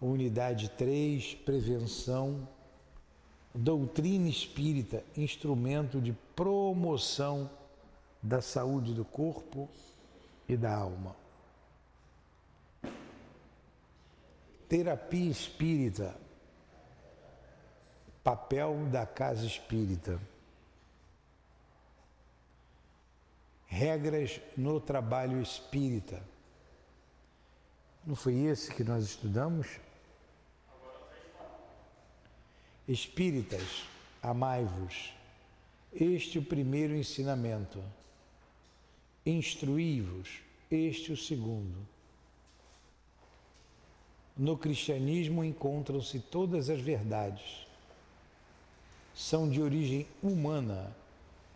Unidade 3, prevenção, doutrina espírita, instrumento de promoção da saúde do corpo e da alma. Terapia espírita, papel da casa espírita. Regras no trabalho espírita. Não foi esse que nós estudamos? Espíritas, amai-vos. Este o primeiro ensinamento. Instruí-vos. Este o segundo. No cristianismo encontram-se todas as verdades. São de origem humana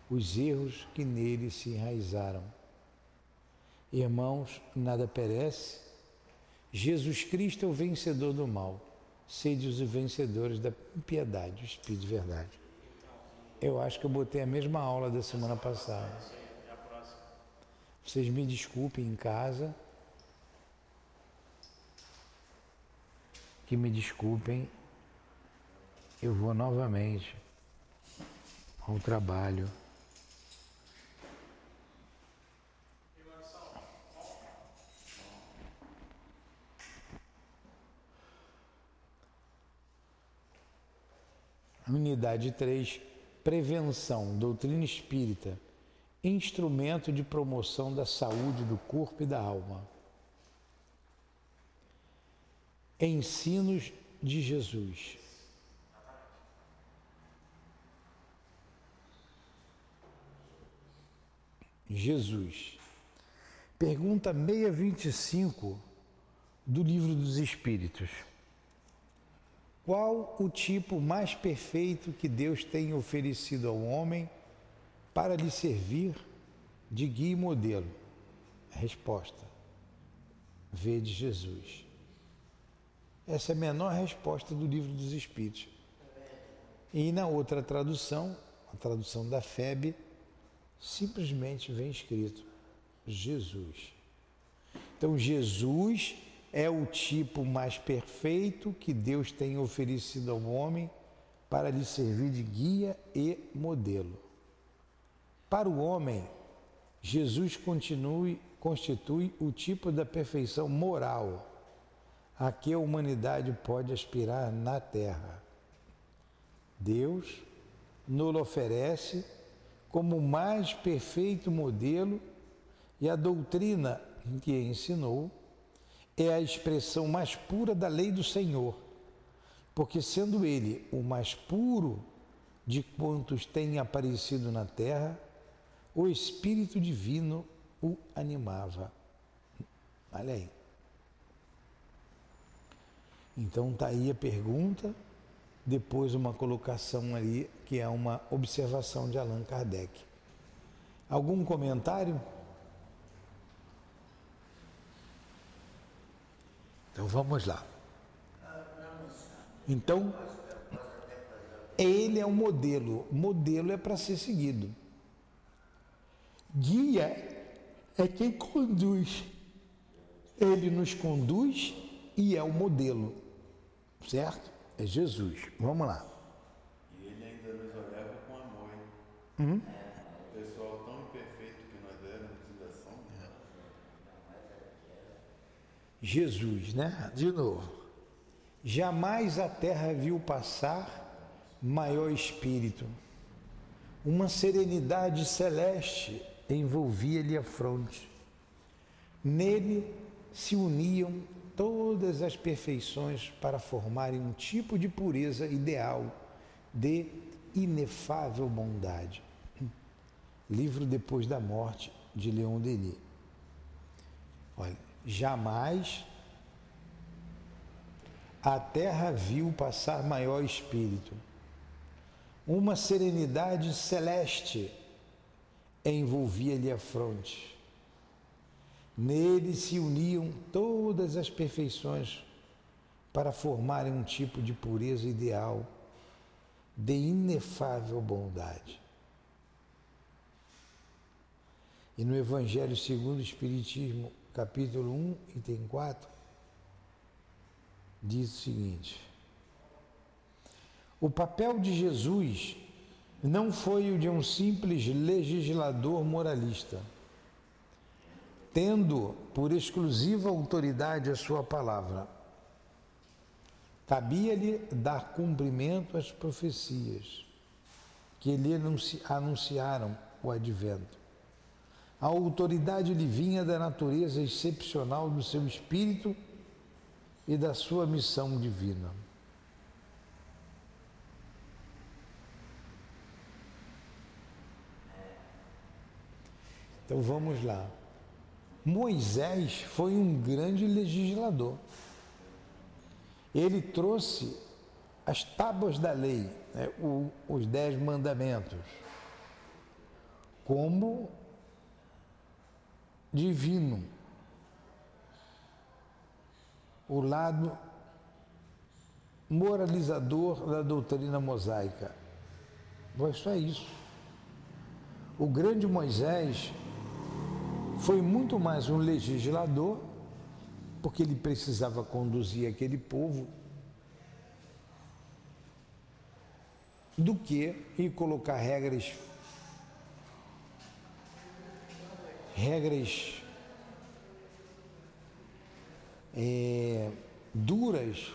os erros que nele se enraizaram. Irmãos, nada perece. Jesus Cristo é o vencedor do mal sede os vencedores da piedade, o Espírito de verdade. Eu acho que eu botei a mesma aula da semana passada. Vocês me desculpem em casa. Que me desculpem. Eu vou novamente ao trabalho. Unidade 3, prevenção, doutrina espírita, instrumento de promoção da saúde do corpo e da alma. Ensinos de Jesus. Jesus. Pergunta 625 do Livro dos Espíritos. Qual o tipo mais perfeito que Deus tem oferecido ao homem para lhe servir de guia e modelo? resposta: Vede Jesus. Essa é a menor resposta do livro dos Espíritos. E na outra tradução, a tradução da FEB, simplesmente vem escrito Jesus. Então, Jesus é o tipo mais perfeito que Deus tem oferecido ao homem para lhe servir de guia e modelo. Para o homem, Jesus continue, constitui o tipo da perfeição moral a que a humanidade pode aspirar na Terra. Deus nos oferece como o mais perfeito modelo e a doutrina que ensinou é a expressão mais pura da lei do Senhor, porque sendo ele o mais puro de quantos têm aparecido na terra, o Espírito Divino o animava. Olha aí. Então está aí a pergunta, depois uma colocação ali que é uma observação de Allan Kardec. Algum comentário? Então vamos lá. Então, ele é um modelo. Modelo é para ser seguido. Guia é quem conduz. Ele nos conduz e é o modelo. Certo? É Jesus. Vamos lá. E ele ainda nos olhava com amor. Jesus, né? De novo. Jamais a terra viu passar maior espírito. Uma serenidade celeste envolvia-lhe a fronte. Nele se uniam todas as perfeições para formarem um tipo de pureza ideal de inefável bondade. Livro Depois da Morte, de Leon Denis. Olha, jamais a terra viu passar maior espírito. Uma serenidade celeste envolvia-lhe a fronte. Nele se uniam todas as perfeições para formarem um tipo de pureza ideal, de inefável bondade. E no Evangelho segundo o Espiritismo, capítulo 1, item 4, diz o seguinte: O papel de Jesus não foi o de um simples legislador moralista, tendo por exclusiva autoridade a sua palavra. Cabia-lhe dar cumprimento às profecias que lhe anunciaram o advento. A autoridade lhe vinha da natureza excepcional do seu espírito e da sua missão divina. Então vamos lá. Moisés foi um grande legislador. Ele trouxe as tábuas da lei, né, o, os dez mandamentos, como divino. O lado moralizador da doutrina mosaica. Foi só isso. O grande Moisés foi muito mais um legislador, porque ele precisava conduzir aquele povo, do que e colocar regras regras é, duras,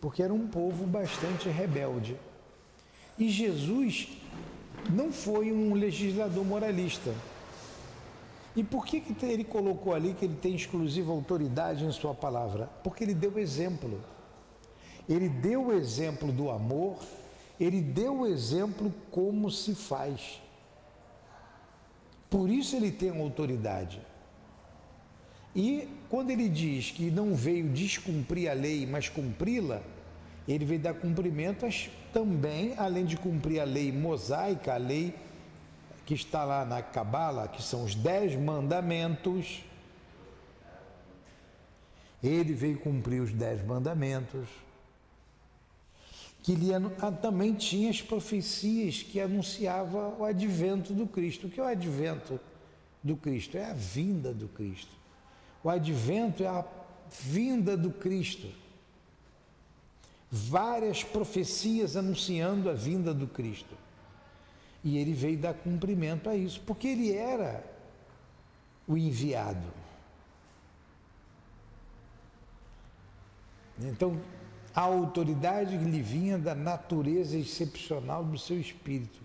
porque era um povo bastante rebelde. E Jesus não foi um legislador moralista. E por que, que ele colocou ali que ele tem exclusiva autoridade em sua palavra? Porque ele deu exemplo. Ele deu o exemplo do amor, ele deu o exemplo como se faz. Por isso ele tem autoridade. E quando ele diz que não veio descumprir a lei, mas cumpri-la, ele veio dar cumprimento também, além de cumprir a lei mosaica, a lei que está lá na Cabala, que são os dez mandamentos. Ele veio cumprir os dez mandamentos. Que ele ah, também tinha as profecias que anunciava o advento do Cristo. O que é o advento do Cristo? É a vinda do Cristo. O advento é a vinda do Cristo. Várias profecias anunciando a vinda do Cristo. E ele veio dar cumprimento a isso, porque ele era o enviado. Então, a autoridade que lhe vinha da natureza excepcional do seu espírito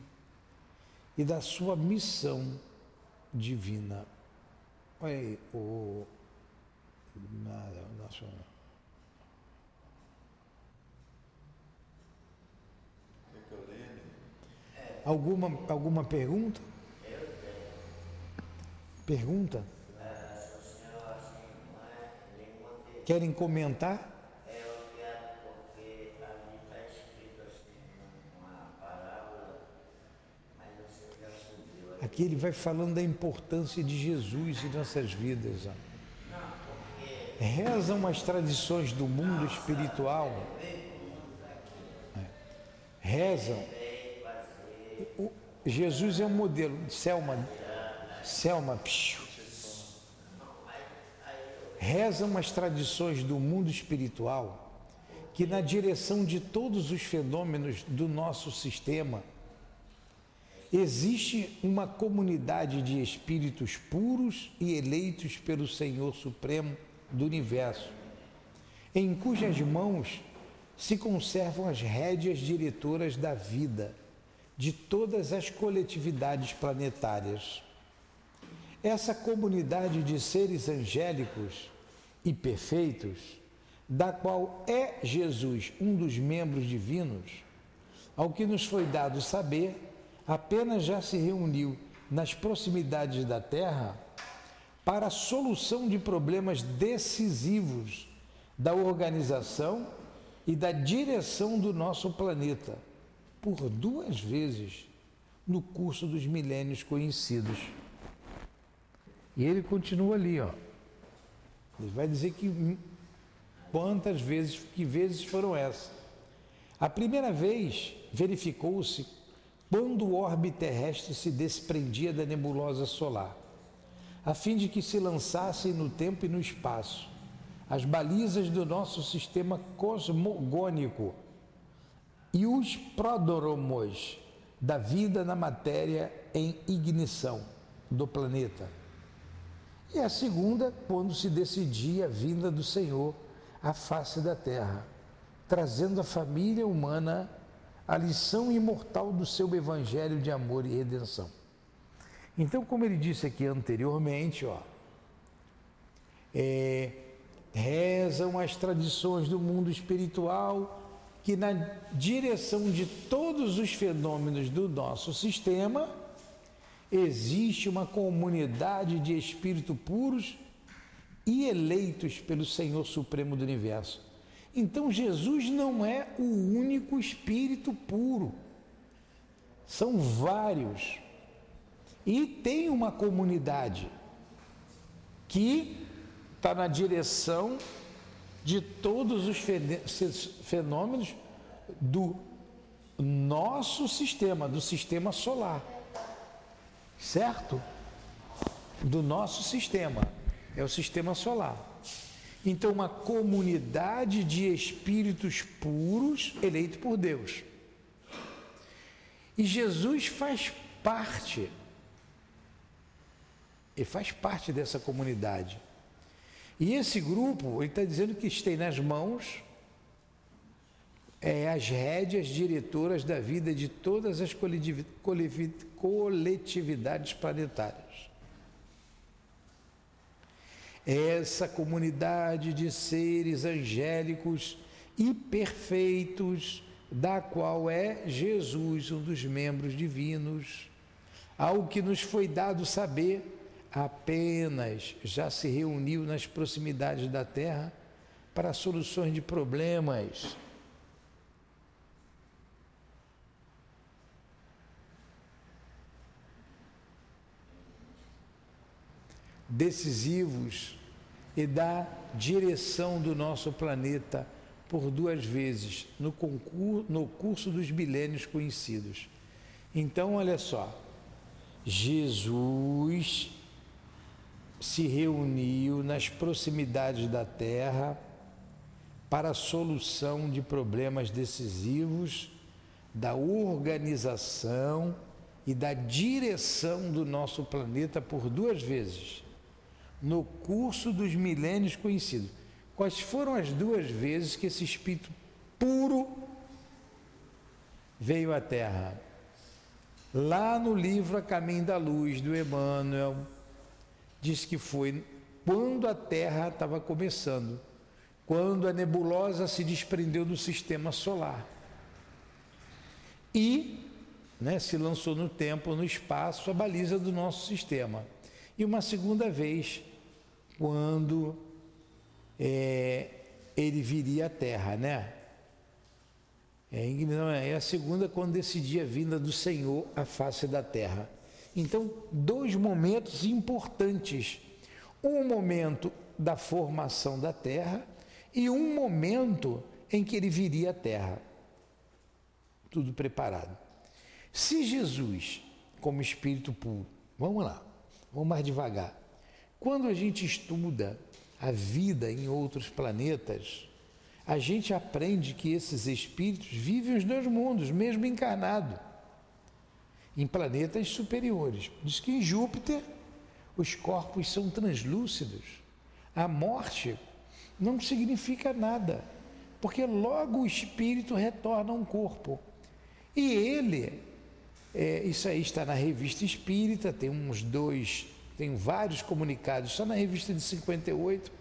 e da sua missão divina. Olha aí, o. Nada, nosso. Alguma, alguma pergunta? Pergunta? Querem comentar? Aqui ele vai falando da importância de Jesus em nossas vidas. Rezam as tradições do mundo espiritual. É. Rezam o, Jesus é um modelo. Selma, Selma, psiu. Rezam as tradições do mundo espiritual que, na direção de todos os fenômenos do nosso sistema, existe uma comunidade de espíritos puros e eleitos pelo Senhor Supremo do Universo, em cujas mãos se conservam as rédeas diretoras da vida de todas as coletividades planetárias. Essa comunidade de seres angélicos e perfeitos, da qual é Jesus um dos membros divinos, ao que nos foi dado saber, apenas já se reuniu nas proximidades da Terra para a solução de problemas decisivos da organização e da direção do nosso planeta por duas vezes no curso dos milênios conhecidos. E ele continua ali, ó. Ele vai dizer que quantas vezes, que vezes foram essas. A primeira vez verificou-se quando o orbe terrestre se desprendia da nebulosa solar, a fim de que se lançassem no tempo e no espaço, as balizas do nosso sistema cosmogônico e os pródromos da vida na matéria em ignição do planeta. E a segunda, quando se decidia a vinda do Senhor à face da terra, trazendo à família humana a lição imortal do seu evangelho de amor e redenção. Então, como ele disse aqui anteriormente, ó, é, rezam as tradições do mundo espiritual que na direção de todos os fenômenos do nosso sistema existe uma comunidade de espíritos puros e eleitos pelo Senhor Supremo do Universo. Então Jesus não é o único espírito puro. São vários. E tem uma comunidade que está na direção de todos os fenômenos do nosso sistema, do sistema solar. Certo? Do nosso sistema. É o sistema solar. Então, uma comunidade de espíritos puros eleito por Deus. E Jesus faz parte, e faz parte dessa comunidade. E esse grupo, ele está dizendo que tem nas mãos é, as rédeas diretoras da vida de todas as coletividades planetárias. Essa comunidade de seres angélicos e perfeitos, da qual é Jesus, um dos membros divinos, ao que nos foi dado saber apenas já se reuniu nas proximidades da Terra para soluções de problemas. Decisivos e da direção do nosso planeta por duas vezes no, concurso, no curso dos milênios conhecidos. Então, olha só, Jesus se reuniu nas proximidades da Terra para a solução de problemas decisivos da organização e da direção do nosso planeta por duas vezes, no curso dos milênios conhecidos. Quais foram as duas vezes que esse espírito puro veio à Terra? Lá no livro A Caminho da Luz, do Emmanuel, diz que foi quando a Terra estava começando, quando a nebulosa se desprendeu do sistema solar e né, se lançou no tempo, no espaço, a baliza do nosso sistema. E uma segunda vez, quando é, ele viria à Terra, né? É, não, é a segunda quando decidia a vinda do Senhor à face da Terra. Então, dois momentos importantes. Um momento da formação da terra e um momento em que ele viria à terra. Tudo preparado. Se Jesus, como espírito puro, vamos lá, vamos mais devagar. Quando a gente estuda a vida em outros planetas, a gente aprende que esses espíritos vivem os dois mundos, mesmo encarnado em planetas superiores. Diz que em Júpiter os corpos são translúcidos. A morte não significa nada, porque logo o espírito retorna a um corpo. E ele, é, isso aí está na revista espírita, tem uns dois, tem vários comunicados, só na revista de 58,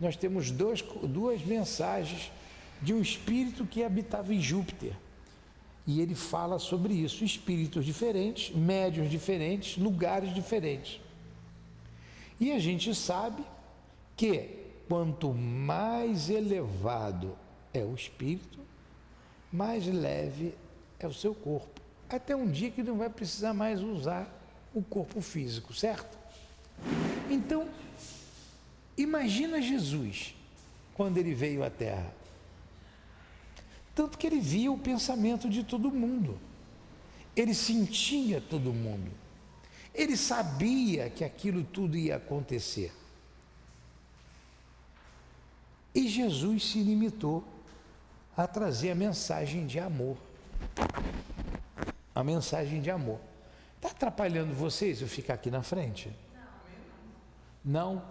nós temos dois, duas mensagens de um espírito que habitava em Júpiter e ele fala sobre isso: espíritos diferentes, médios diferentes, lugares diferentes. E a gente sabe que quanto mais elevado é o espírito, mais leve é o seu corpo. Até um dia que não vai precisar mais usar o corpo físico, certo? Então, imagina Jesus quando ele veio à Terra. Tanto que ele via o pensamento de todo mundo. Ele sentia todo mundo. Ele sabia que aquilo tudo ia acontecer. E Jesus se limitou a trazer a mensagem de amor. A mensagem de amor. Está atrapalhando vocês eu ficar aqui na frente? Não.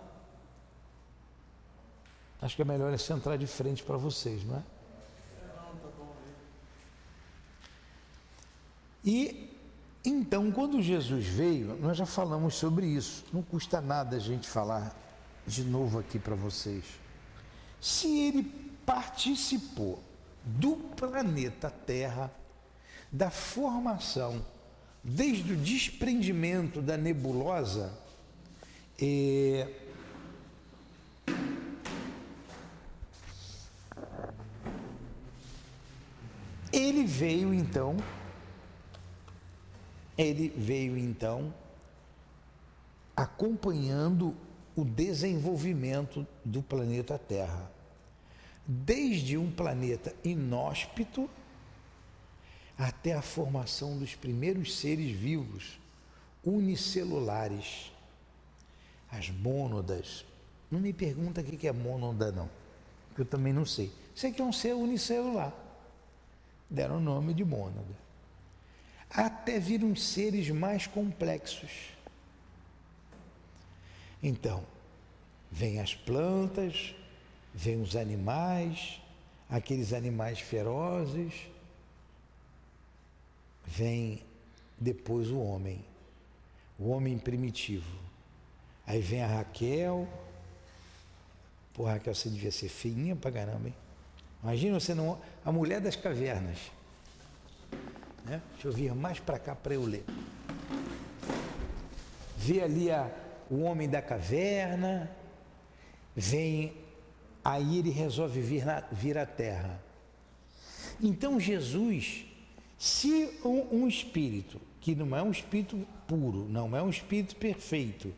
Acho que é melhor é centrar de frente para vocês, não é? E então, quando Jesus veio, nós já falamos sobre isso. Não custa nada a gente falar de novo aqui para vocês. Se ele participou do planeta Terra, da formação, desde o desprendimento da nebulosa, é, ele veio então ele veio então acompanhando o desenvolvimento do planeta Terra. Desde um planeta inóspito até a formação dos primeiros seres vivos unicelulares, as mônadas. Não me pergunta o que é mônada, não, eu também não sei. Sei que é um ser unicelular. Deram o nome de mônada até vir uns seres mais complexos. Então, vem as plantas, vem os animais, aqueles animais ferozes, vem depois o homem, o homem primitivo. Aí vem a Raquel. Pô, Raquel, você devia ser feinha pra caramba, hein? Imagina você não. A mulher das cavernas. Né? Deixa eu vir mais para cá para eu ler. Vê ali a, o homem da caverna, vem, aí ele resolve vir, na, vir à terra. Então Jesus, se um, um espírito, que não é um espírito puro, não é um espírito perfeito,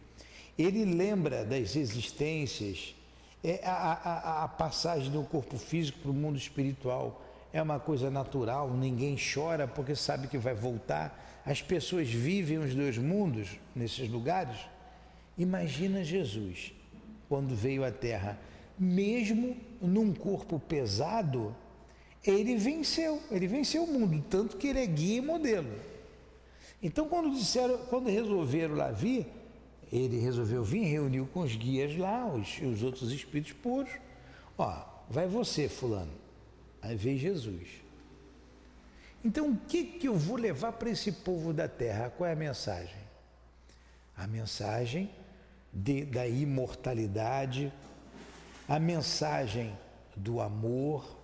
ele lembra das existências, é a, a, a passagem do corpo físico para o mundo espiritual, é uma coisa natural, ninguém chora porque sabe que vai voltar. As pessoas vivem os dois mundos nesses lugares. Imagina Jesus quando veio à Terra, mesmo num corpo pesado, ele venceu, ele venceu o mundo, tanto que ele é guia e modelo. Então, quando disseram, quando resolveram lá vir, ele resolveu vir, reuniu com os guias lá, os, os outros espíritos puros. Ó, vai você, fulano Aí veio Jesus. Então, o que, que eu vou levar para esse povo da terra? Qual é a mensagem? A mensagem de, da imortalidade, a mensagem do amor,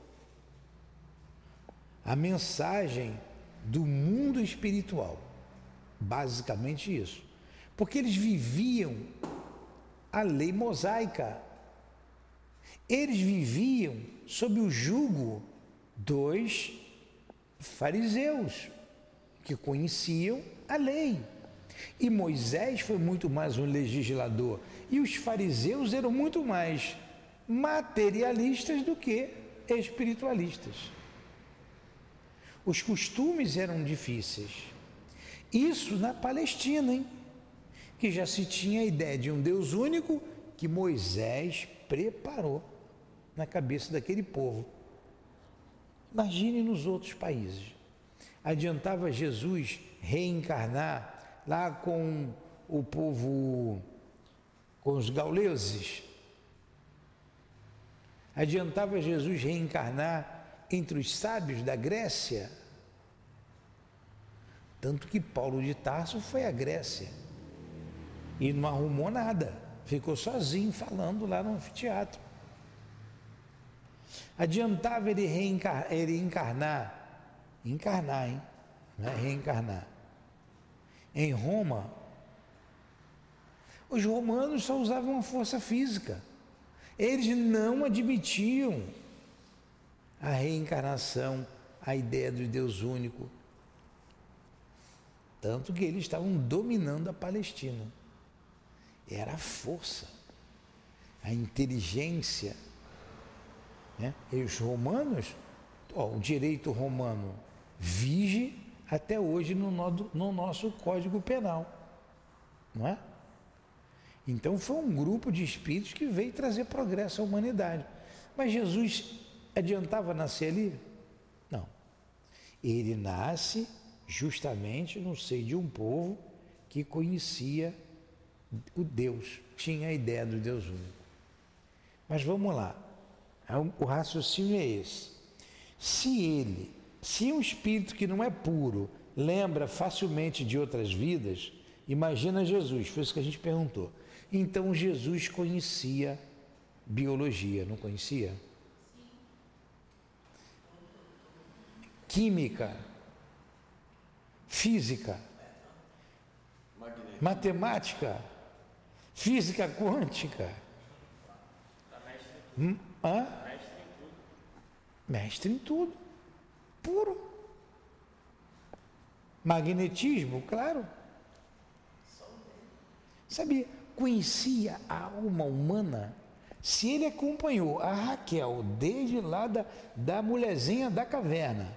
a mensagem do mundo espiritual. Basicamente isso. Porque eles viviam a lei mosaica. Eles viviam sob o jugo dos fariseus, que conheciam a lei. E Moisés foi muito mais um legislador, e os fariseus eram muito mais materialistas do que espiritualistas. Os costumes eram difíceis. Isso na Palestina, hein? Que já se tinha a ideia de um Deus único que Moisés preparou na cabeça daquele povo. Imagine nos outros países. Adiantava Jesus reencarnar lá com o povo, com os gauleses. Adiantava Jesus reencarnar entre os sábios da Grécia. Tanto que Paulo de Tarso foi à Grécia e não arrumou nada, ficou sozinho falando lá no anfiteatro. Adiantava ele, reencar, ele encarnar, encarnar, hein? Não é reencarnar. Em Roma, os romanos só usavam a força física. Eles não admitiam a reencarnação, a ideia do Deus único. Tanto que eles estavam dominando a Palestina. Era a força, a inteligência, né? E os romanos, ó, o direito romano vige até hoje no, no nosso Código Penal, não é? Então foi um grupo de espíritos que veio trazer progresso à humanidade. Mas Jesus adiantava nascer ali? Não. Ele nasce justamente no seio de um povo que conhecia o Deus, tinha a ideia do Deus único. Mas vamos lá, o raciocínio é esse. Se ele, se um espírito que não é puro, lembra facilmente de outras vidas, imagina Jesus, foi isso que a gente perguntou. Então Jesus conhecia biologia, não conhecia? Química, física, matemática, física quântica. Hum? Hã? Mestre em tudo. Puro. Magnetismo, claro. Sabia, conhecia a alma humana. Se ele acompanhou a Raquel desde lá da, da mulherzinha da caverna,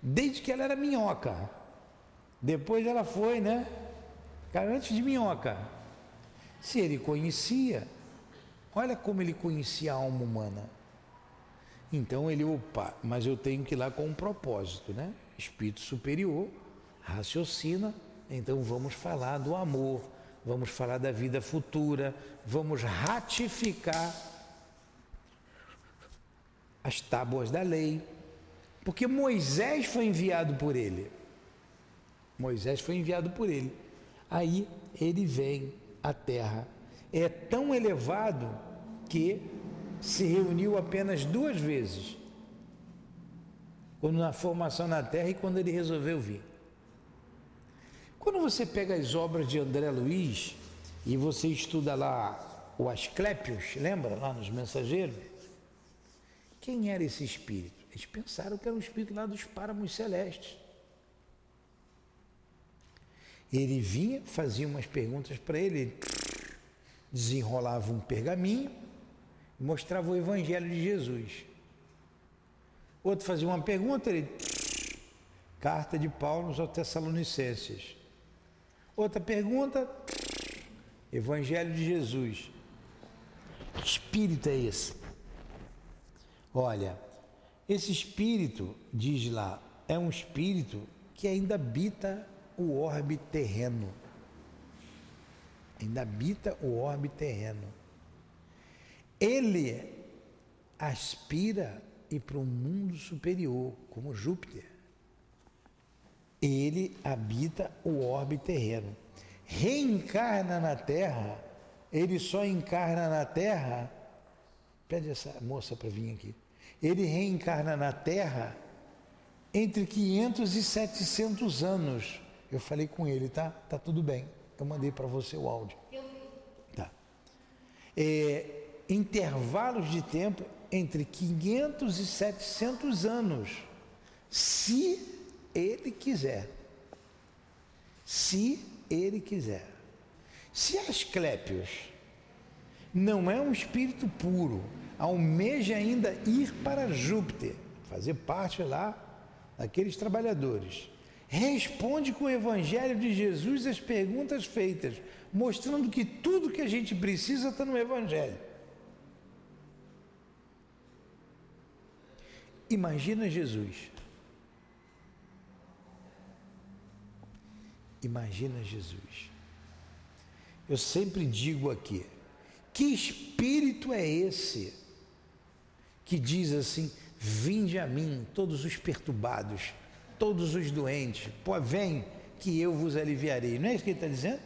desde que ela era minhoca, depois ela foi, né? Antes de minhoca. Se ele conhecia, olha como ele conhecia a alma humana. Então ele, opa, mas eu tenho que ir lá com um propósito, né? Espírito superior, raciocina, então vamos falar do amor, vamos falar da vida futura, vamos ratificar as tábuas da lei, porque Moisés foi enviado por ele. Moisés foi enviado por ele. Aí ele vem à terra. É tão elevado que se reuniu apenas duas vezes. Quando na formação na terra e quando ele resolveu vir. Quando você pega as obras de André Luiz e você estuda lá o Asclépios, lembra lá nos mensageiros? Quem era esse espírito? Eles pensaram que era um espírito lá dos páramos celestes. Ele vinha, fazia umas perguntas para ele, desenrolava um pergaminho, mostrava o Evangelho de Jesus. Outro fazia uma pergunta, ele. Carta de Paulo aos Tessalonicenses. Outra pergunta, Evangelho de Jesus. Que espírito é esse? Olha, esse espírito, diz lá, é um espírito que ainda habita o orbe terreno. Ainda habita o orbe terreno. Ele aspira ir para um mundo superior, como Júpiter. Ele habita o orbe terreno. Reencarna na Terra, ele só encarna na Terra. Pede essa moça para vir aqui. Ele reencarna na Terra entre 500 e 700 anos eu falei com ele, tá? Tá tudo bem. Eu mandei para você o áudio. Tá. É, intervalos de tempo entre 500 e 700 anos, se ele quiser. Se ele quiser. Se Asclépios não é um espírito puro, almeja ainda ir para Júpiter, fazer parte lá daqueles trabalhadores responde com o Evangelho de Jesus as perguntas feitas, mostrando que tudo que a gente precisa está no Evangelho. Imagina Jesus. Imagina Jesus. Eu sempre digo aqui: que espírito é esse que diz assim: Vinde a mim, todos os perturbados todos os doentes, pô, vem que eu vos aliviarei. Não é isso que ele está dizendo?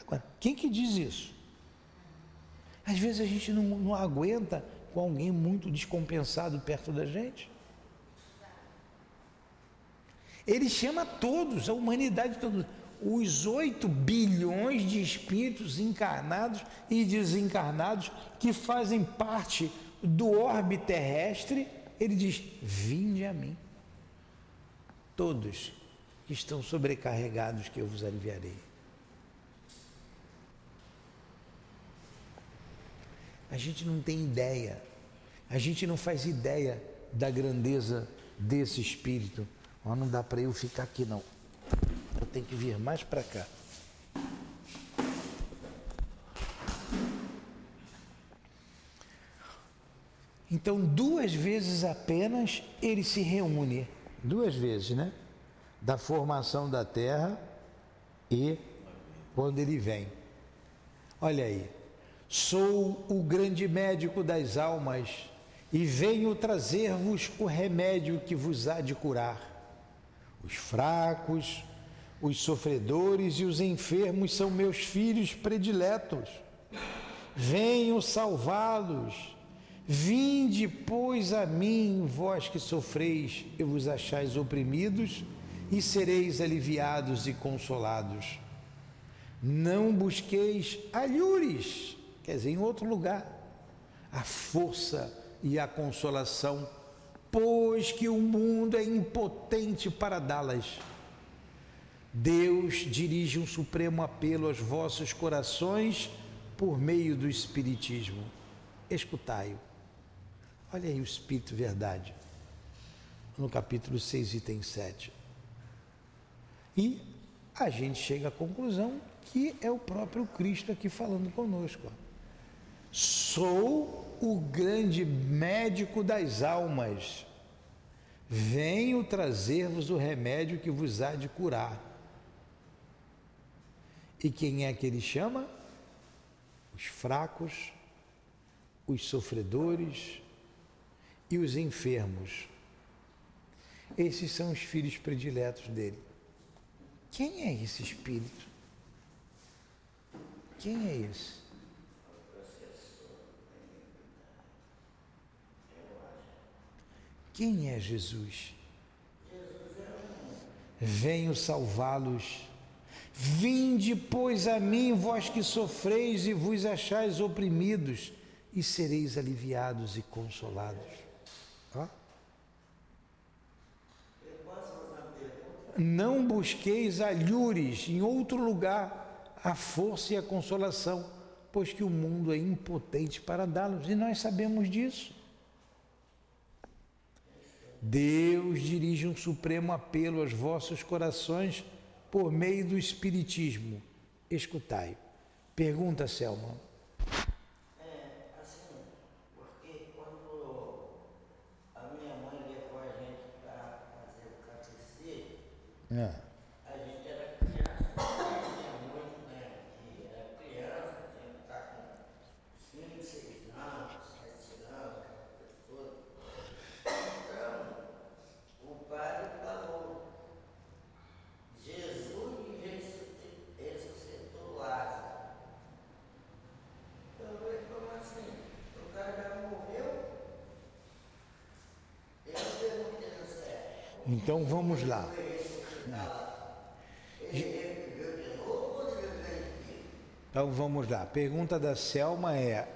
Agora, quem que diz isso? Às vezes a gente não, não aguenta com alguém muito descompensado perto da gente. Ele chama todos, a humanidade toda, os 8 bilhões de espíritos encarnados e desencarnados que fazem parte do orbe terrestre, ele diz: Vinde a mim todos que estão sobrecarregados, que eu vos aliviarei. A gente não tem ideia, a gente não faz ideia da grandeza desse espírito. Mas não dá para eu ficar aqui não. Eu tenho que vir mais para cá. Então, duas vezes apenas ele se reúne, duas vezes, né? Da formação da terra e quando ele vem. Olha aí, sou o grande médico das almas e venho trazer-vos o remédio que vos há de curar. Os fracos, os sofredores e os enfermos são meus filhos prediletos. Venho salvá-los. Vinde, pois, a mim, vós que sofreis e vos achais oprimidos, e sereis aliviados e consolados. Não busqueis alhures, quer dizer, em outro lugar, a força e a consolação, pois que o mundo é impotente para dá-las. Deus dirige um supremo apelo aos vossos corações por meio do Espiritismo. Escutai-o. Olha aí o Espírito Verdade, no capítulo 6, item 7. E a gente chega à conclusão que é o próprio Cristo aqui falando conosco. Sou o grande médico das almas. Venho trazer-vos o remédio que vos há de curar. E quem é que ele chama? Os fracos, os sofredores e os enfermos. Esses são os filhos prediletos dele. Quem é esse espírito? Quem é esse? Quem é Jesus? Venho salvá-los. Vinde, pois, a mim, vós que sofreis e vos achais oprimidos, e sereis aliviados e consolados. Ó. Não busqueis alhures em outro lugar a força e a consolação, pois que o mundo é impotente para dá-los, e nós sabemos disso. Deus dirige um supremo apelo aos vossos corações por meio do Espiritismo. Escutai. Pergunta, Selma. É, assim, porque quando a minha mãe levou a gente para fazer o catecismo, A gente era criança, tinha muito, era criança, tinha que estar com 5, 6 anos, 7 anos. Então, o falou, Jesus ressusci- ressuscitou Lázaro. Eu falei, como assim? O cara já morreu? Eu. Então vamos lá. Então vamos lá. Pergunta da Selma é: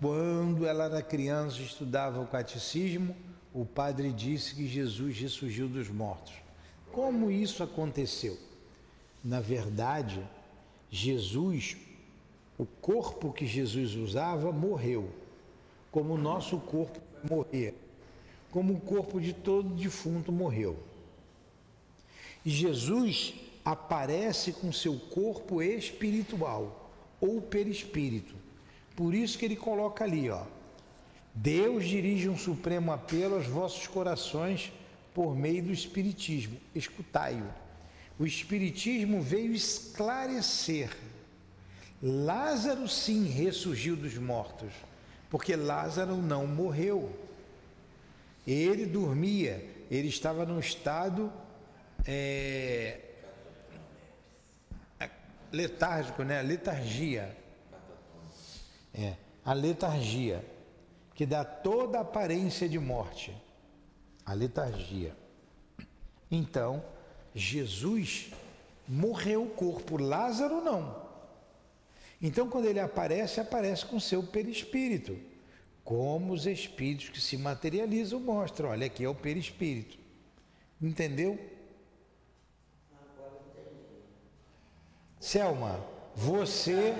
quando ela era criança estudava o catecismo, o padre disse que Jesus ressurgiu dos mortos. Como isso aconteceu? Na verdade, Jesus, o corpo que Jesus usava, morreu. Como o nosso corpo vai morrer. Como o corpo de todo defunto morreu. E Jesus aparece com seu corpo espiritual ou perispírito. Por isso que ele coloca ali, ó. Deus dirige um supremo apelo aos vossos corações por meio do espiritismo. Escutai-o. O espiritismo veio esclarecer. Lázaro sim ressurgiu dos mortos, porque Lázaro não morreu. Ele dormia, ele estava num estado é, letárgico, né? Letargia. É, a letargia, que dá toda a aparência de morte. A letargia. Então, Jesus morreu o corpo, Lázaro não. Então, quando ele aparece, aparece com seu perispírito, como os espíritos que se materializam mostram. Olha, aqui é o perispírito. Entendeu? Selma, você,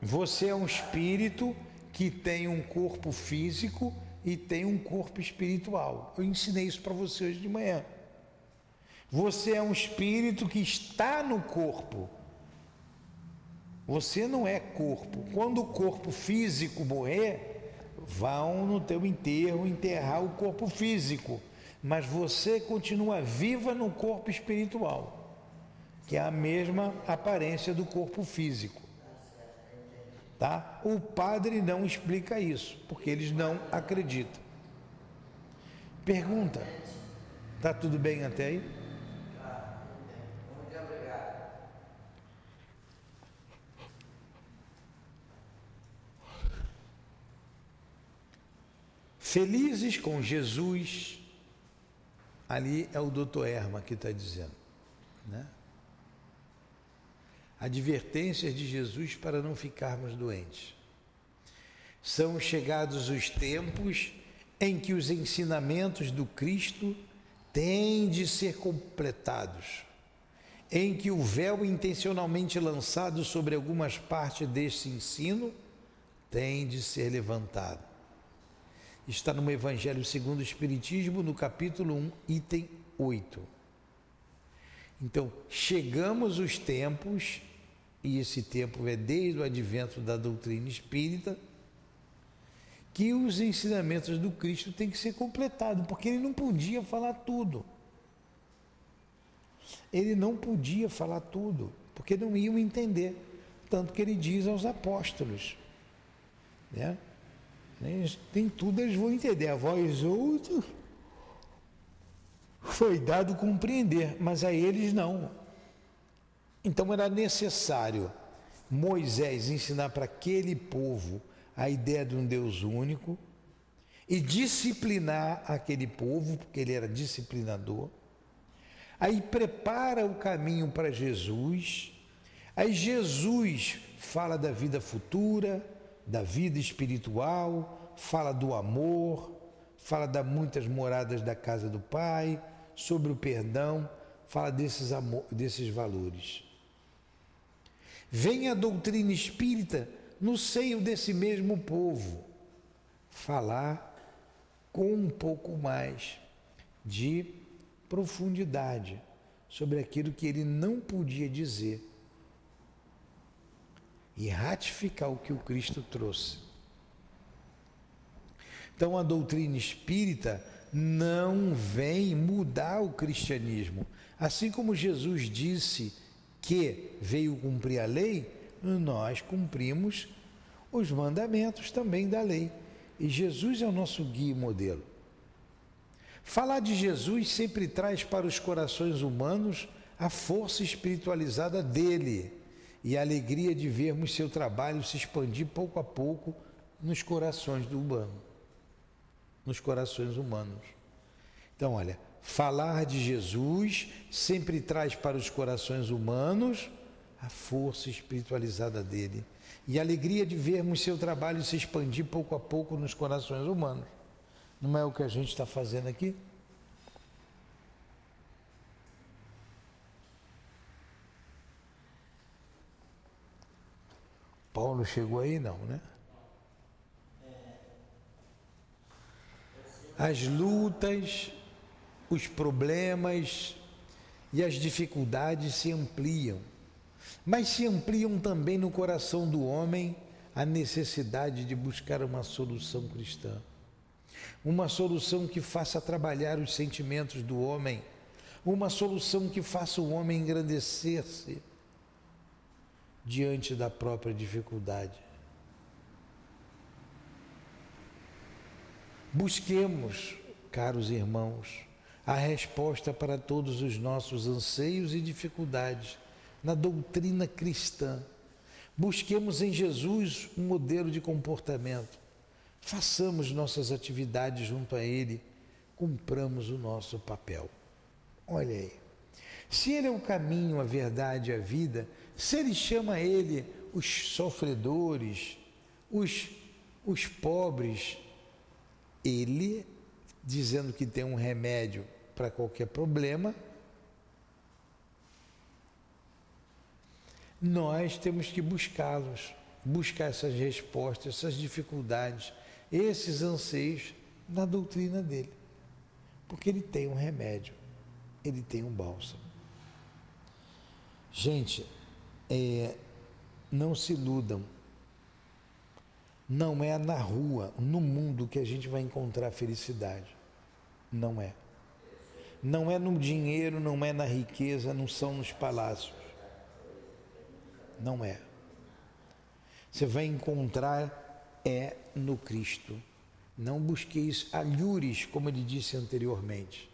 você é um espírito que tem um corpo físico e tem um corpo espiritual. Eu ensinei isso para você hoje de manhã. Você é um espírito que está no corpo. Você não é corpo. Quando o corpo físico morrer, vão no teu enterro enterrar o corpo físico, mas você continua viva no corpo espiritual, que é a mesma aparência do corpo físico. Tá? O padre não explica isso, porque eles não acreditam. Pergunta: tá tudo bem até aí? Felizes com Jesus, ali é o doutor Erma que está dizendo, né? Advertências de Jesus para não ficarmos doentes. São chegados os tempos em que os ensinamentos do Cristo têm de ser completados, em que o véu intencionalmente lançado sobre algumas partes deste ensino tem de ser levantado. Está no Evangelho segundo o Espiritismo, no capítulo 1, item 8. Então, chegamos os tempos, e esse tempo é desde o advento da doutrina espírita, que os ensinamentos do Cristo têm que ser completados, porque ele não podia falar tudo. Ele não podia falar tudo, porque não iam entender. Tanto que ele diz aos apóstolos, né? Nem tudo eles vão entender, a voz outros foi dado compreender, mas a eles não. Então era necessário Moisés ensinar para aquele povo a ideia de um Deus único e disciplinar aquele povo, porque ele era disciplinador. Aí prepara o caminho para Jesus. Aí Jesus fala da vida futura, da vida espiritual, fala do amor, fala das muitas moradas da casa do Pai, sobre o perdão, fala desses, amor, desses valores. Vem a doutrina espírita no seio desse mesmo povo, falar com um pouco mais de profundidade sobre aquilo que ele não podia dizer e ratificar o que o Cristo trouxe. Então a doutrina espírita não vem mudar o cristianismo. Assim como Jesus disse que veio cumprir a lei, nós cumprimos os mandamentos também da lei. E Jesus é o nosso guia e modelo. Falar de Jesus sempre traz para os corações humanos a força espiritualizada dele e a alegria de vermos seu trabalho se expandir pouco a pouco nos corações do humano, nos corações humanos. Então, olha, falar de Jesus sempre traz para os corações humanos a força espiritualizada dele e a alegria de vermos seu trabalho se expandir pouco a pouco nos corações humanos. Não é o que a gente está fazendo aqui? Paulo chegou aí? Não, né? As lutas, os problemas e as dificuldades se ampliam mas se ampliam também no coração do homem a necessidade de buscar uma solução cristã. Uma solução que faça trabalhar os sentimentos do homem, uma solução que faça o homem engrandecer-se diante da própria dificuldade. Busquemos, caros irmãos, a resposta para todos os nossos anseios e dificuldades na doutrina cristã. Busquemos em Jesus um modelo de comportamento. Façamos nossas atividades junto a Ele, cumpramos o nosso papel. Olha aí. Se Ele é o caminho, a verdade e a vida, se Ele chama Ele os sofredores, os, os pobres, Ele, dizendo que tem um remédio para qualquer problema, nós temos que buscá-los, buscar essas respostas, essas dificuldades, esses anseios na doutrina dele. Porque ele tem um remédio, ele tem um bálsamo. Gente, é, não se iludam. Não é na rua, no mundo que a gente vai encontrar felicidade. Não é. Não é no dinheiro, não é na riqueza, não são nos palácios. Não é. Você vai encontrar é no Cristo. Não busqueis alhures, como ele disse anteriormente.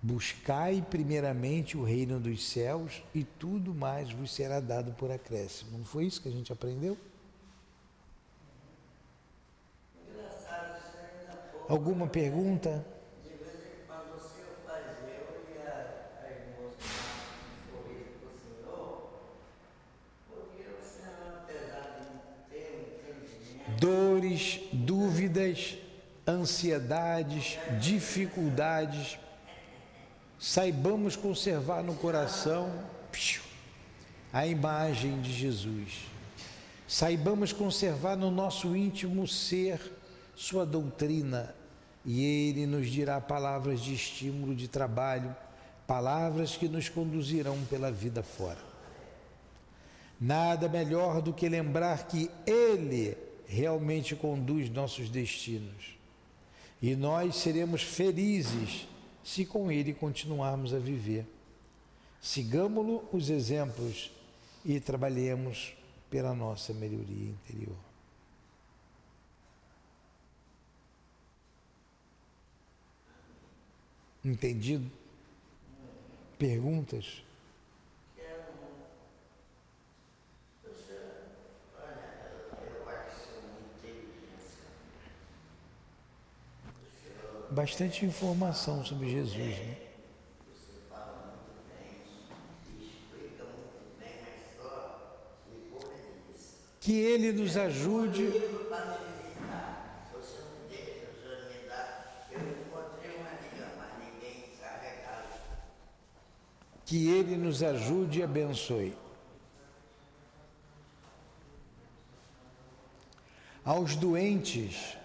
Buscai primeiramente o reino dos céus e tudo mais vos será dado por acréscimo. Não foi isso que a gente aprendeu? Alguma pergunta? De vez em quando o senhor faz eu e a, a irmã um sorriso para o senhor, porque o senhor, apesar de não ter um entendimento, Dores, dúvidas, ansiedades, dificuldades, saibamos conservar no coração a imagem de Jesus. Saibamos conservar no nosso íntimo ser sua doutrina e ele nos dirá palavras de estímulo, de trabalho, palavras que nos conduzirão pela vida fora. Nada melhor do que lembrar que ele realmente conduz nossos destinos. E nós seremos felizes se com ele continuarmos a viver. Sigamos-lo os exemplos e trabalhemos pela nossa melhoria interior. Entendido? Perguntas? Bastante informação sobre Jesus, né? Que ele nos ajude. livro para me visitar, você não deixa, o senhor me dá. Eu encontrei uma amiga, mas ninguém carregava. Que ele nos ajude e abençoe. Aos doentes,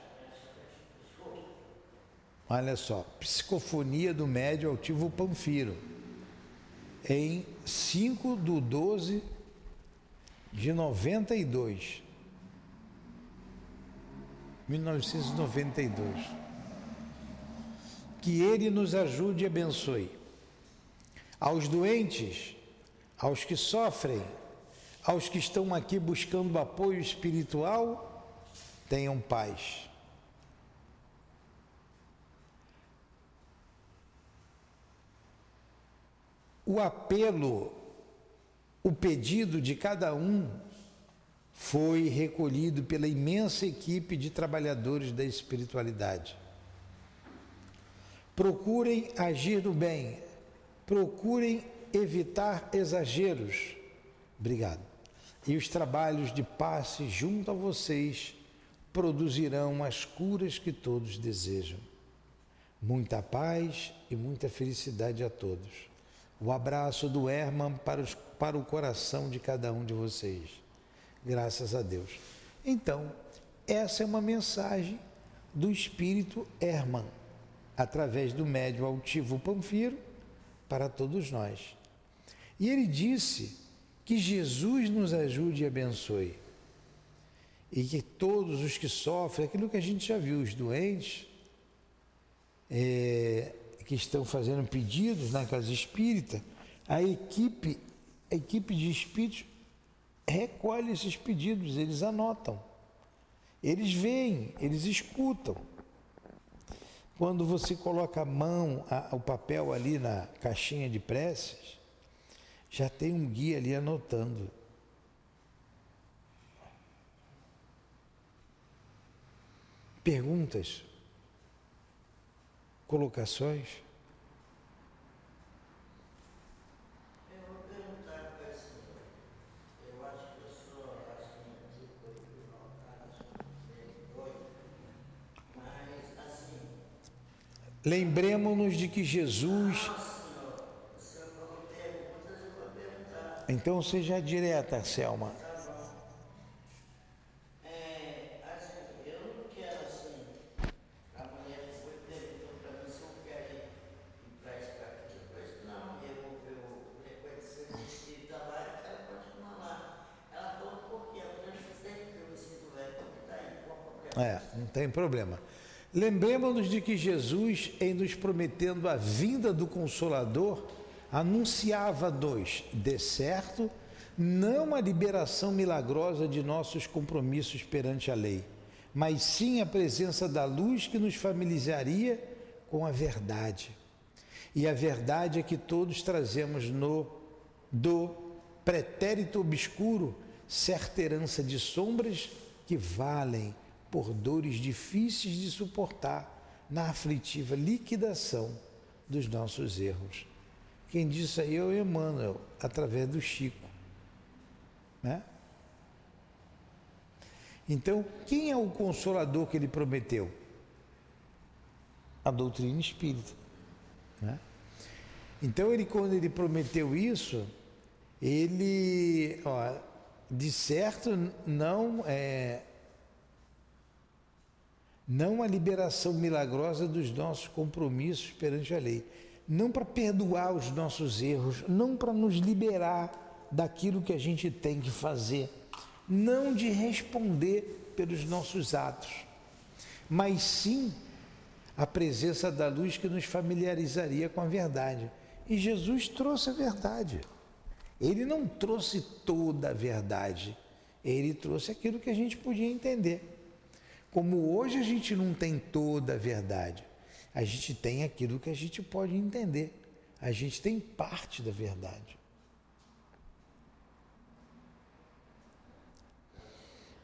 olha só, psicofonia do médio altivo Panfiro, em 5 do 12 de 92. 1992. Que ele nos ajude e abençoe. Aos doentes, aos que sofrem, aos que estão aqui buscando apoio espiritual, tenham paz. O apelo, o pedido de cada um foi recolhido pela imensa equipe de trabalhadores da espiritualidade. Procurem agir no bem, procurem evitar exageros. Obrigado. E os trabalhos de passe junto a vocês produzirão as curas que todos desejam. Muita paz e muita felicidade a todos. O abraço do Herman para, os, para o coração de cada um de vocês. Graças a Deus. Então, essa é uma mensagem do espírito Herman, através do médio altivo Panfiro, para todos nós. E ele disse que Jesus nos ajude e abençoe. E que todos os que sofrem, aquilo que a gente já viu, os doentes, é, que estão fazendo pedidos na casa espírita, a equipe, a equipe de espíritos recolhe esses pedidos, eles anotam, eles veem, eles escutam. Quando você coloca a mão, a, o papel ali na caixinha de preces, já tem um guia ali anotando. Perguntas? Colocações? Eu vou perguntar para o senhor. Eu acho que eu sou, acho que não digo que não está, acho que é doido. Mas, assim, Lembremos-nos de que Jesus. Então seja direta, Selma. É, não tem problema. Lembremos-nos de que Jesus, em nos prometendo a vinda do Consolador, anunciava-nos, de certo, não a liberação milagrosa de nossos compromissos perante a lei, mas sim a presença da luz que nos familiarizaria com a verdade. E a verdade é que todos trazemos no do pretérito obscuro certa herança de sombras que valem por dores difíceis de suportar na aflitiva liquidação dos nossos erros. Quem disse aí é o Emmanuel, através do Chico. Né? Então, quem é o consolador que ele prometeu? A doutrina espírita. Né? Então, ele, quando ele prometeu isso, ele, ó, de certo, não é, não a liberação milagrosa dos nossos compromissos perante a lei, não para perdoar os nossos erros, não para nos liberar daquilo que a gente tem que fazer, não de responder pelos nossos atos, mas sim a presença da luz que nos familiarizaria com a verdade. E Jesus trouxe a verdade. Ele não trouxe toda a verdade, ele trouxe aquilo que a gente podia entender. Como hoje a gente não tem toda a verdade, a gente tem aquilo que a gente pode entender. A gente tem parte da verdade.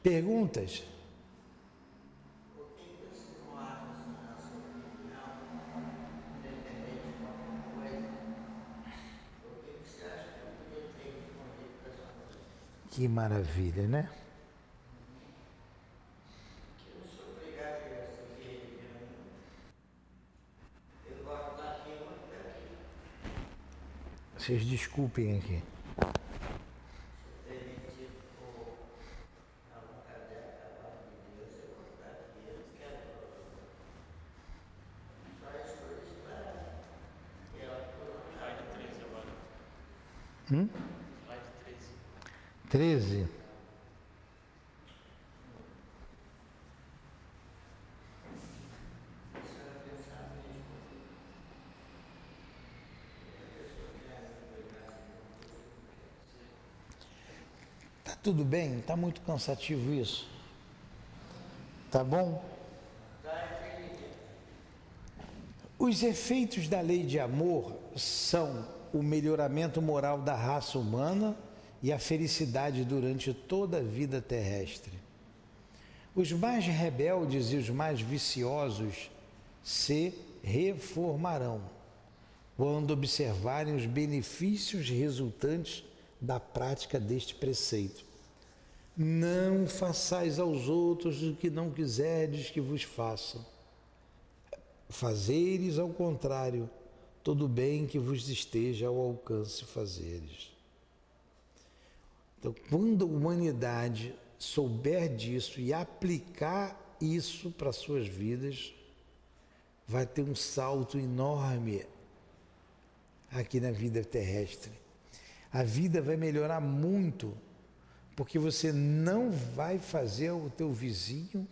Perguntas? Que maravilha, né? Vocês desculpem aqui. Hum? 13. Tá tudo bem? Tá muito cansativo isso? Tá bom? Os efeitos da lei de amor são o melhoramento moral da raça humana e a felicidade durante toda a vida terrestre. Os mais rebeldes e os mais viciosos se reformarão quando observarem os benefícios resultantes da prática deste preceito. Não façais aos outros o que não quiserdes que vos façam. Fazeres ao contrário, todo bem que vos esteja ao alcance fazeres. Então, quando a humanidade souber disso e aplicar isso para suas vidas, vai ter um salto enorme aqui na vida terrestre. A vida vai melhorar muito, porque você não vai fazer ao teu vizinho,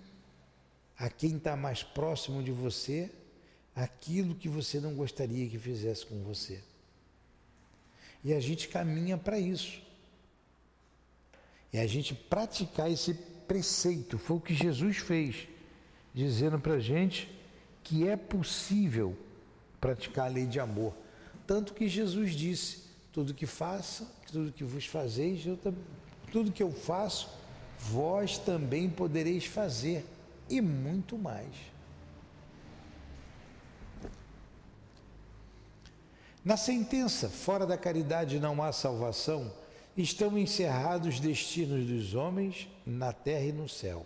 a quem está mais próximo de você, aquilo que você não gostaria que fizesse com você. E a gente caminha para isso. É a gente praticar esse preceito. Foi o que Jesus fez, dizendo para a gente que é possível praticar a lei de amor. Tanto que Jesus disse: tudo que faça, tudo que vos fazeis, eu, tudo que eu faço, vós também podereis fazer, e muito mais. Na sentença, fora da caridade não há salvação, estão encerrados os destinos dos homens na terra e no céu.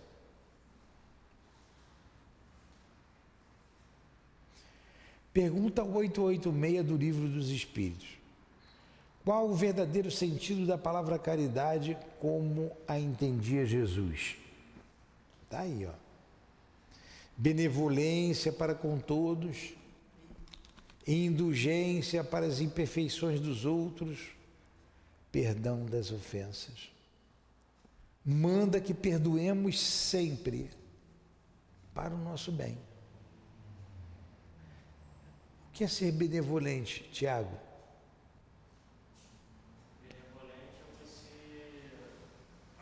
Pergunta 886 do Livro dos Espíritos. Qual o verdadeiro sentido da palavra caridade como a entendia Jesus? Está aí, ó. Benevolência para com todos, indulgência para as imperfeições dos outros, perdão das ofensas. Manda que perdoemos sempre, para o nosso bem. O que é ser benevolente, Tiago? Benevolente é você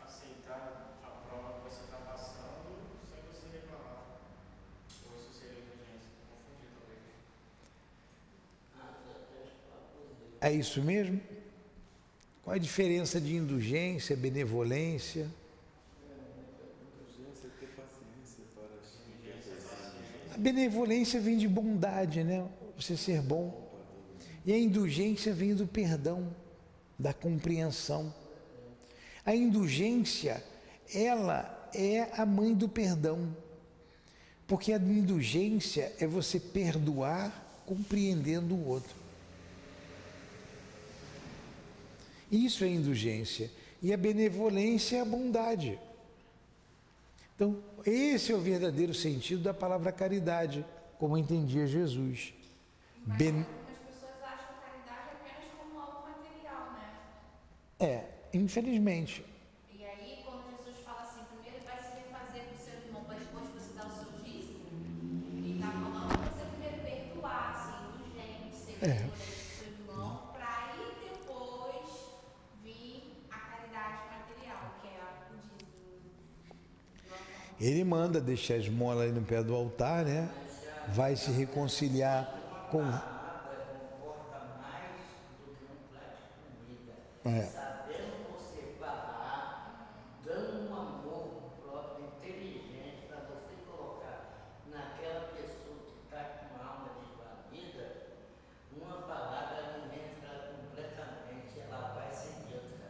aceitar a prova que você está passando sem você reclamar. Ou isso seria indulgência? Confundi talvez. É isso mesmo? Qual a diferença de indulgência, benevolência? A benevolência vem de bondade, né? Você ser bom. E a indulgência vem do perdão, da compreensão. A indulgência, ela é a mãe do perdão. Porque a indulgência é você perdoar compreendendo o outro. Isso é indulgência. E a benevolência é a bondade. Então, esse é o verdadeiro sentido da palavra caridade, como entendia Jesus. Mas Ben- as pessoas acham caridade apenas como algo material, né? É, infelizmente. E aí, quando Jesus fala assim, primeiro vai se refazer com o seu irmão, para depois você dar o seu dízimo, e está falando para você primeiro perdoar, assim, indulgente, ser É. benevolente com seu irmão, para aí depois vir a caridade material, que é a- o dízimo. Ele manda deixar a esmola ali no pé do altar, né? Vai se reconciliar com. Nada conforta mais do que um prato de comida. É. Sabendo você parar, dando um amor próprio, inteligente, para você colocar naquela pessoa que está com uma alma desvanida, uma palavra alimenta ela completamente, ela vai seguir outra.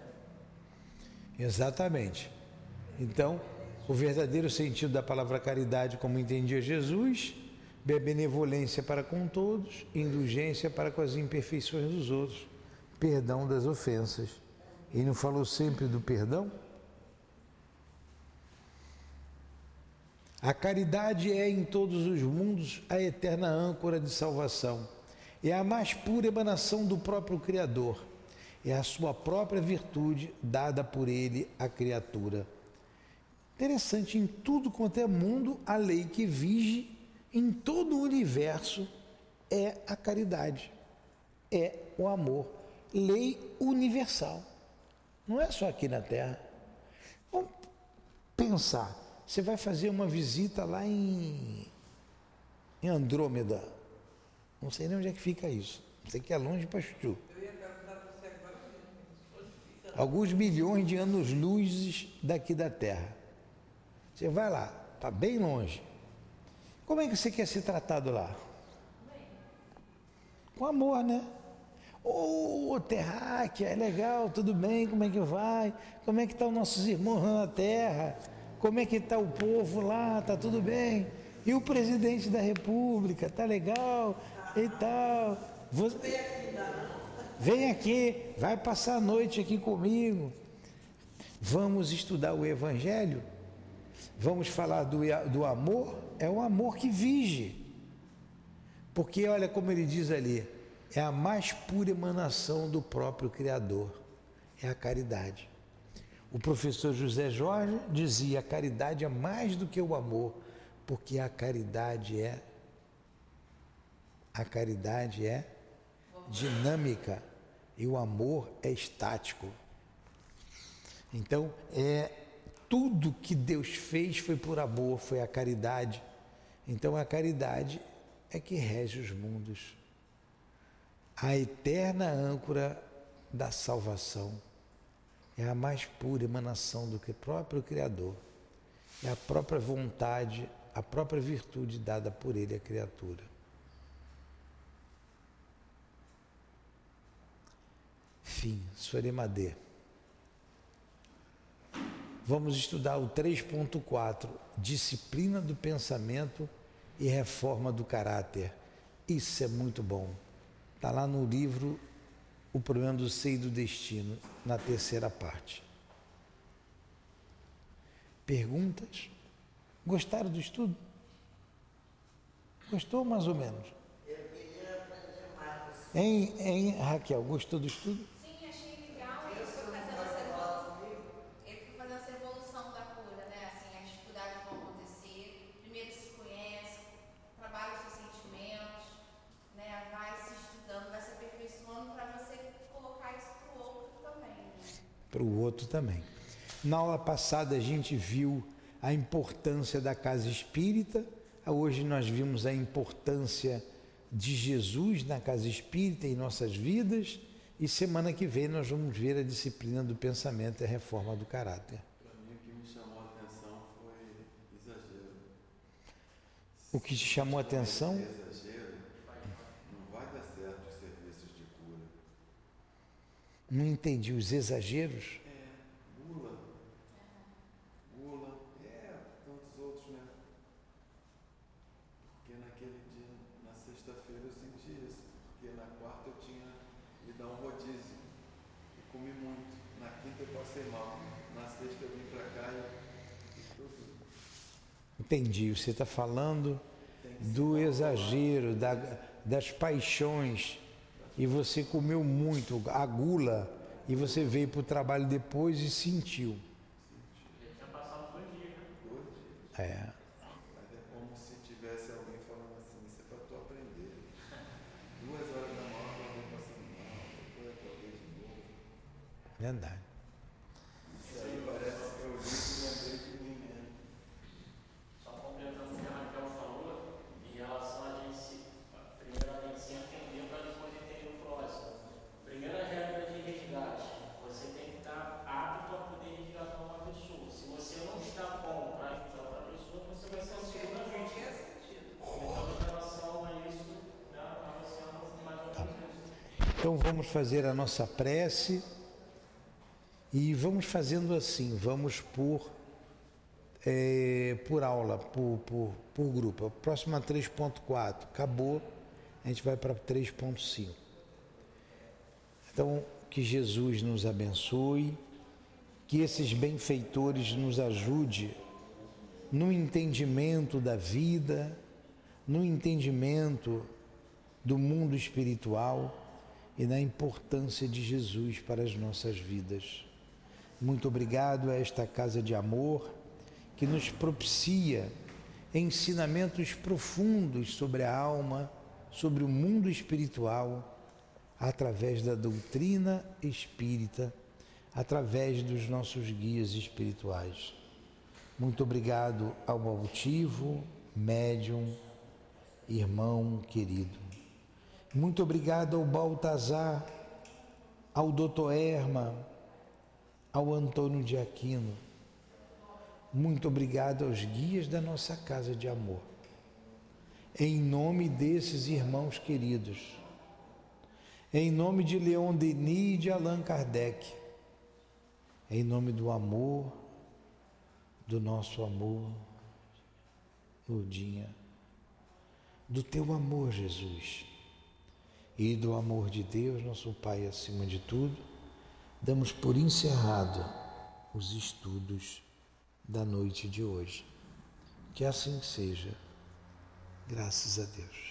Exatamente. Então, o verdadeiro sentido da palavra caridade, como entendia Jesus, é benevolência para com todos, indulgência para com as imperfeições dos outros, perdão das ofensas. Ele não falou sempre do perdão? A caridade é em todos os mundos a eterna âncora de salvação. É a mais pura emanação do próprio Criador. É a sua própria virtude dada por ele à criatura. Interessante, em tudo quanto é mundo, a lei que vige em todo o universo é a caridade, é o amor. Lei universal. Não é só aqui na Terra. Vamos pensar. Você vai fazer uma visita lá em, em Andrômeda. Não sei nem onde é que fica isso. Sei que é longe para Chuchu. Alguns milhões de anos-luzes daqui da Terra. Você vai lá, está bem longe. Como é que você quer ser tratado lá? Com amor, né? Ô, terráquea, é legal, tudo bem, como é que vai? Como é que estão nossos irmãos lá na terra? Como é que está o povo lá? Tá tudo bem? E o presidente da república, tá legal e tal. Você... Vem aqui, vai passar a noite aqui comigo. Vamos estudar o evangelho? Vamos falar do, do amor? É o amor que vige. Porque olha como ele diz ali, é a mais pura emanação do próprio Criador, é a caridade. O professor José Jorge dizia: a caridade é mais do que o amor, porque a caridade é a caridade é dinâmica e o amor é estático. Então, é tudo que Deus fez foi por amor, foi a caridade. Então, a caridade é que rege os mundos. A eterna âncora da salvação é a mais pura emanação do que o próprio Criador. É a própria vontade, a própria virtude dada por Ele à criatura. Fim, Soremadê. Vamos estudar o 3.4, disciplina do pensamento e reforma do caráter. Isso é muito bom. Está lá no livro O Problema do Seio e do Destino, na terceira parte. Perguntas? Gostaram do estudo? Gostou mais ou menos? Eu queria aprender mais. Hein, hein Raquel, gostou do estudo? Sim, achei legal. Eu fui fazendo essa evolução. Eu fui fazendo essa evolução da cura, né? Assim, as dificuldades vão acontecer. Primeiro se para o outro também. Na aula passada a gente viu a importância da casa espírita, hoje nós vimos a importância de Jesus na casa espírita em nossas vidas e semana que vem nós vamos ver a disciplina do pensamento e a reforma do caráter. Para mim, o que me chamou a atenção foi exagero. O que te chamou a atenção? Exagero, não vai dar certo os serviços de cura. Não entendi os exageros. É, gula. Gula. É, tantos outros, né? Porque naquele dia, na sexta-feira, eu senti isso. Porque na quarta eu tinha ido dar um rodízio. E comi muito. Na quinta eu passei mal. Na sexta eu vim pra cá e, e tudo. Entendi. Você está falando do exagero, da, das paixões. E você comeu muito, a gula, e você veio para o trabalho depois e sentiu. Já passado dois dias, né? É, Mas é como se tivesse alguém falando assim, isso é para tu aprender. Duas horas da manhã, alguém passando mal, depois acordei de novo. verdade. Isso aí parece que eu li e lembrei de mim mesmo. Só completando o que a Raquel falou, em relação a gente se, primeiramente se entender para depois entender o próximo. Primeira regra de resgate, você tem que estar apto a poder resgatar uma pessoa. Se você não está bom para resgatar a pessoa, você vai ser a segunda vítima. Então, em relação a isso, né, acaba sendo mais ou menos isso. Então vamos fazer a nossa prece e vamos fazendo assim, vamos por, eh, por aula, por, por, por grupo. A próxima 3.4 acabou, a gente vai para 3.5. Então, que Jesus nos abençoe, que esses benfeitores nos ajude no entendimento da vida, no entendimento do mundo espiritual e na importância de Jesus para as nossas vidas. Muito obrigado a esta casa de amor que nos propicia ensinamentos profundos sobre a alma, sobre o mundo espiritual, através da doutrina espírita, através dos nossos guias espirituais. Muito obrigado ao altivo, médium, irmão querido. Muito obrigado ao Baltazar, ao Dr. Erma, ao Antônio de Aquino. Muito obrigado aos guias da nossa casa de amor. Em nome desses irmãos queridos, em nome de Leon Denis e de Allan Kardec, em nome do amor, do nosso amor, Lourdinha, do teu amor, Jesus, e do amor de Deus, nosso Pai acima de tudo, damos por encerrado os estudos da noite de hoje. Que assim seja, graças a Deus.